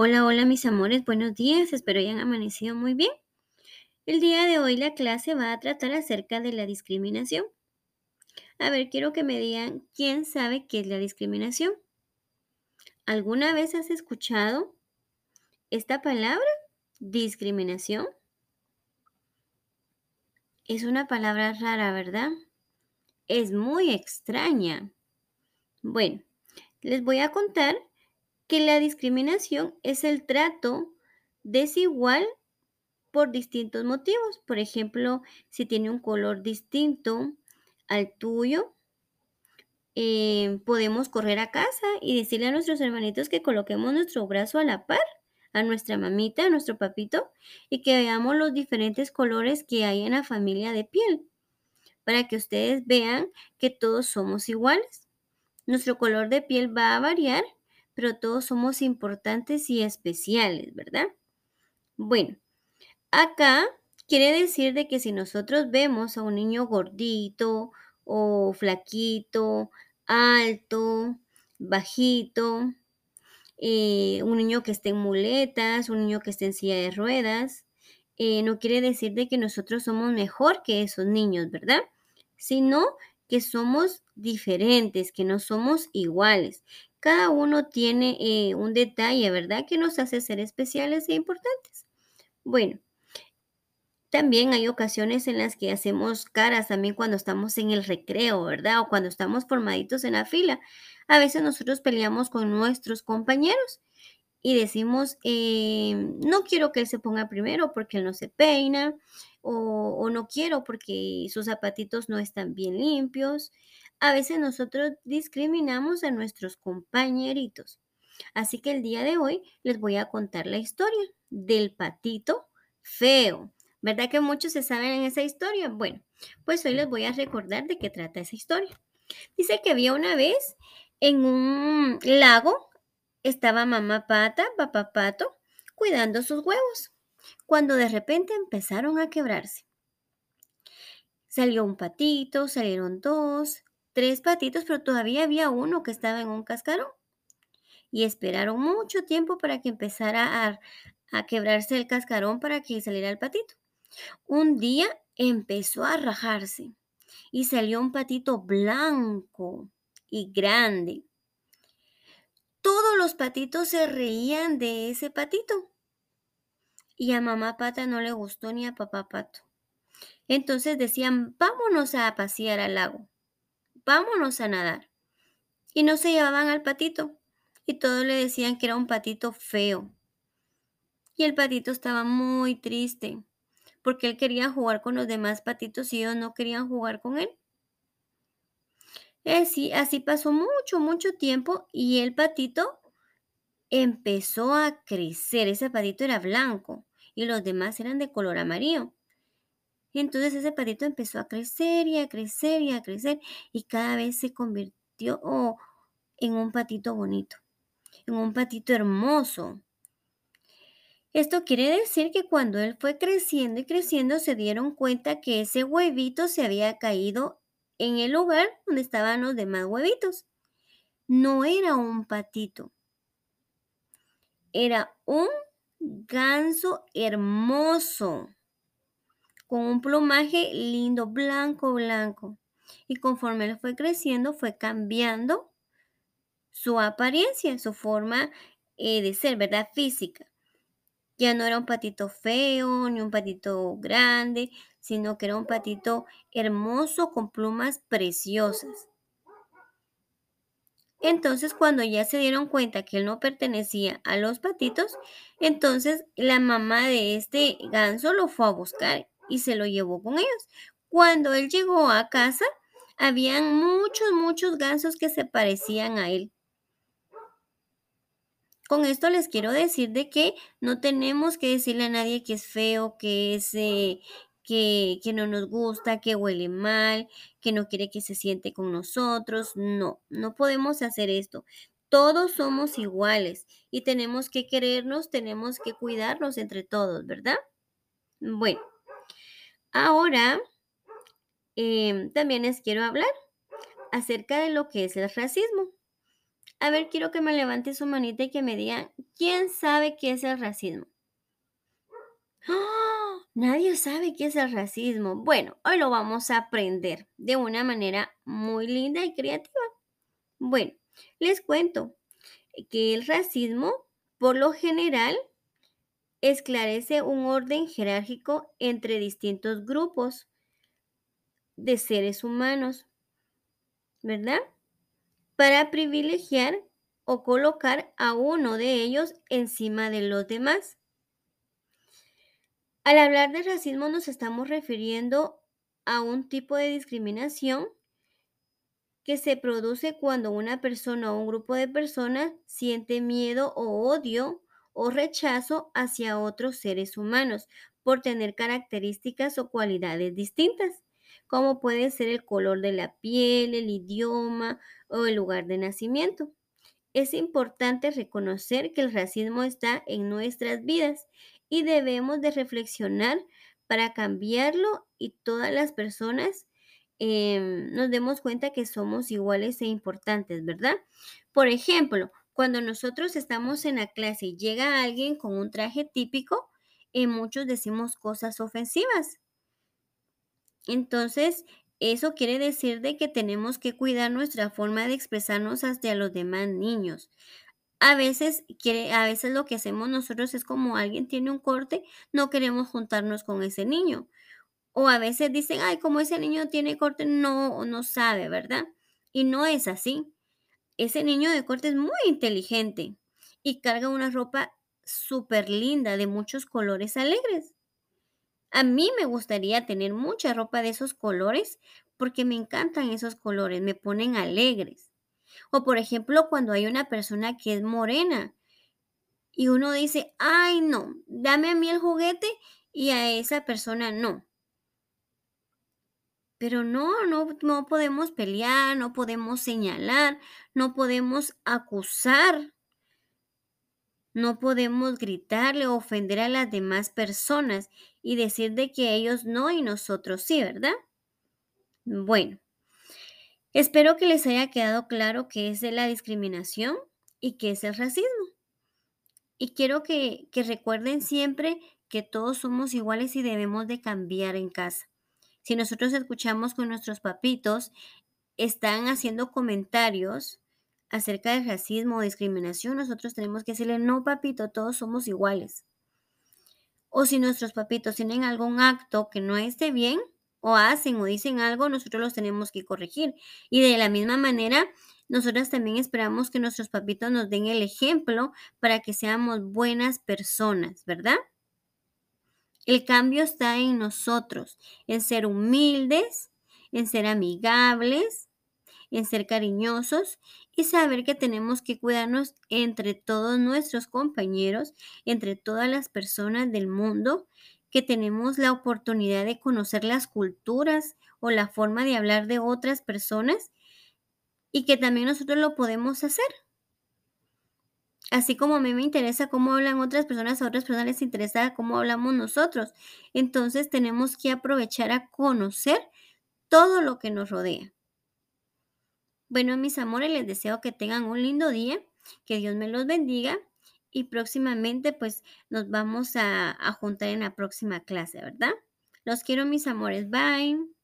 Hola, hola mis amores, buenos días, espero hayan amanecido muy bien. El día de hoy la clase va a tratar acerca de la discriminación. A ver, quiero que me digan quién sabe qué es la discriminación. ¿Alguna vez has escuchado esta palabra? Discriminación. Es una palabra rara, ¿verdad? Es muy extraña. Bueno, les voy a contar que la discriminación es el trato desigual por distintos motivos. Por ejemplo, si tiene un color distinto al tuyo, eh, podemos correr a casa y decirle a nuestros hermanitos que coloquemos nuestro brazo a la par, a nuestra mamita, a nuestro papito, y que veamos los diferentes colores que hay en la familia de piel, para que ustedes vean que todos somos iguales. Nuestro color de piel va a variar, pero todos somos importantes y especiales, ¿verdad? Bueno, acá quiere decir de que si nosotros vemos a un niño gordito o flaquito, alto, bajito, eh, un niño que esté en muletas, un niño que esté en silla de ruedas, eh, no quiere decir de que nosotros somos mejor que esos niños, ¿verdad? Sino que somos diferentes, que no somos iguales. Cada uno tiene eh, un detalle, ¿verdad? Que nos hace ser especiales e importantes. Bueno, también hay ocasiones en las que hacemos caras también cuando estamos en el recreo, ¿verdad? O cuando estamos formaditos en la fila. A veces nosotros peleamos con nuestros compañeros y decimos, eh, no quiero que él se ponga primero porque él no se peina, o, o no quiero porque sus zapatitos no están bien limpios. A veces nosotros discriminamos a nuestros compañeritos. Así que el día de hoy les voy a contar la historia del patito feo. ¿Verdad que muchos se saben en esa historia? Bueno, pues hoy les voy a recordar de qué trata esa historia. Dice que había una vez en un lago, estaba mamá pata, papá pato, cuidando sus huevos, cuando de repente empezaron a quebrarse. Salió un patito, salieron dos, tres patitos, pero todavía había uno que estaba en un cascarón. Y esperaron mucho tiempo para que empezara a, quebrarse el cascarón para que saliera el patito. Un día empezó a rajarse y salió un patito blanco y grande. Todos los patitos se reían de ese patito. Y a mamá pata no le gustó ni a papá pato. Entonces decían, vámonos a pasear al lago, vámonos a nadar. Y no se llevaban al patito. Y todos le decían que era un patito feo. Y el patito estaba muy triste porque él quería jugar con los demás patitos y ellos no querían jugar con él. Así, así pasó mucho, mucho tiempo y el patito empezó a crecer. Ese patito era blanco y los demás eran de color amarillo. Entonces ese patito empezó a crecer y a crecer y a crecer y cada vez se convirtió en un patito bonito, en un patito hermoso. Esto quiere decir que cuando él fue creciendo y creciendo se dieron cuenta que ese huevito se había caído en el lugar donde estaban los demás huevitos. No era un patito, era un ganso hermoso, con un plumaje lindo, blanco, blanco. Y conforme él fue creciendo, fue cambiando su apariencia, su forma eh, de ser, ¿verdad? Física. Ya no era un patito feo ni un patito grande, sino que era un patito hermoso con plumas preciosas. Entonces, cuando ya se dieron cuenta que él no pertenecía a los patitos, entonces la mamá de este ganso lo fue a buscar y se lo llevó con ellos. Cuando él llegó a casa, habían muchos, muchos gansos que se parecían a él. Con esto les quiero decir de que no tenemos que decirle a nadie que es feo, que es eh, que, que no nos gusta, que huele mal, que no quiere que se siente con nosotros. No, no podemos hacer esto. Todos somos iguales y tenemos que querernos, tenemos que cuidarnos entre todos, ¿verdad? Bueno, ahora em, también les quiero hablar acerca de lo que es el racismo. A ver, quiero que me levante su manita y que me digan, ¿quién sabe qué es el racismo? ¡Ah! Nadie sabe qué es el racismo. Bueno, hoy lo vamos a aprender de una manera muy linda y creativa. Bueno, les cuento que el racismo, por lo general, esclarece un orden jerárquico entre distintos grupos de seres humanos, ¿verdad? Para privilegiar o colocar a uno de ellos encima de los demás. Al hablar de racismo nos estamos refiriendo a un tipo de discriminación que se produce cuando una persona o un grupo de personas siente miedo o odio o rechazo hacia otros seres humanos por tener características o cualidades distintas, como puede ser el color de la piel, el idioma o el lugar de nacimiento. Es importante reconocer que el racismo está en nuestras vidas y debemos de reflexionar para cambiarlo y todas las personas em, nos demos cuenta que somos iguales e importantes, ¿verdad? Por ejemplo, cuando nosotros estamos en la clase y llega alguien con un traje típico, eh, muchos decimos cosas ofensivas. Entonces, eso quiere decir de que tenemos que cuidar nuestra forma de expresarnos hacia los demás niños. A veces, quiere, a veces lo que hacemos nosotros es como alguien tiene un corte, no queremos juntarnos con ese niño. O a veces dicen, ay, como ese niño tiene corte, no, no sabe, ¿verdad? Y no es así. Ese niño de corte es muy inteligente y carga una ropa súper linda de muchos colores alegres. A mí me gustaría tener mucha ropa de esos colores porque me encantan esos colores, me ponen alegres. O por ejemplo, cuando hay una persona que es morena y uno dice, ay no, dame a mí el juguete y a esa persona no. Pero no, no, no podemos pelear, no podemos señalar, no podemos acusar, no podemos gritarle o ofender a las demás personas y decir de que ellos no y nosotros sí, ¿verdad? Bueno, espero que les haya quedado claro qué es la discriminación y qué es el racismo. Y quiero que, que recuerden siempre que todos somos iguales y debemos de cambiar en casa. Si nosotros escuchamos con nuestros papitos, están haciendo comentarios acerca del racismo o discriminación, nosotros tenemos que decirle, no, papito, todos somos iguales. O si nuestros papitos tienen algún acto que no esté bien, o hacen o dicen algo, nosotros los tenemos que corregir. Y de la misma manera, nosotras también esperamos que nuestros papitos nos den el ejemplo para que seamos buenas personas, ¿verdad? El cambio está en nosotros, en ser humildes, en ser amigables, en ser cariñosos y saber que tenemos que cuidarnos entre todos nuestros compañeros, entre todas las personas del mundo, que tenemos la oportunidad de conocer las culturas o la forma de hablar de otras personas y que también nosotros lo podemos hacer. Así como a mí me interesa cómo hablan otras personas, a otras personas les interesa cómo hablamos nosotros. Entonces tenemos que aprovechar a conocer todo lo que nos rodea. Bueno, mis amores, les deseo que tengan un lindo día, que Dios me los bendiga y próximamente pues nos vamos a, a juntar en la próxima clase, ¿verdad? Los quiero, mis amores. Bye.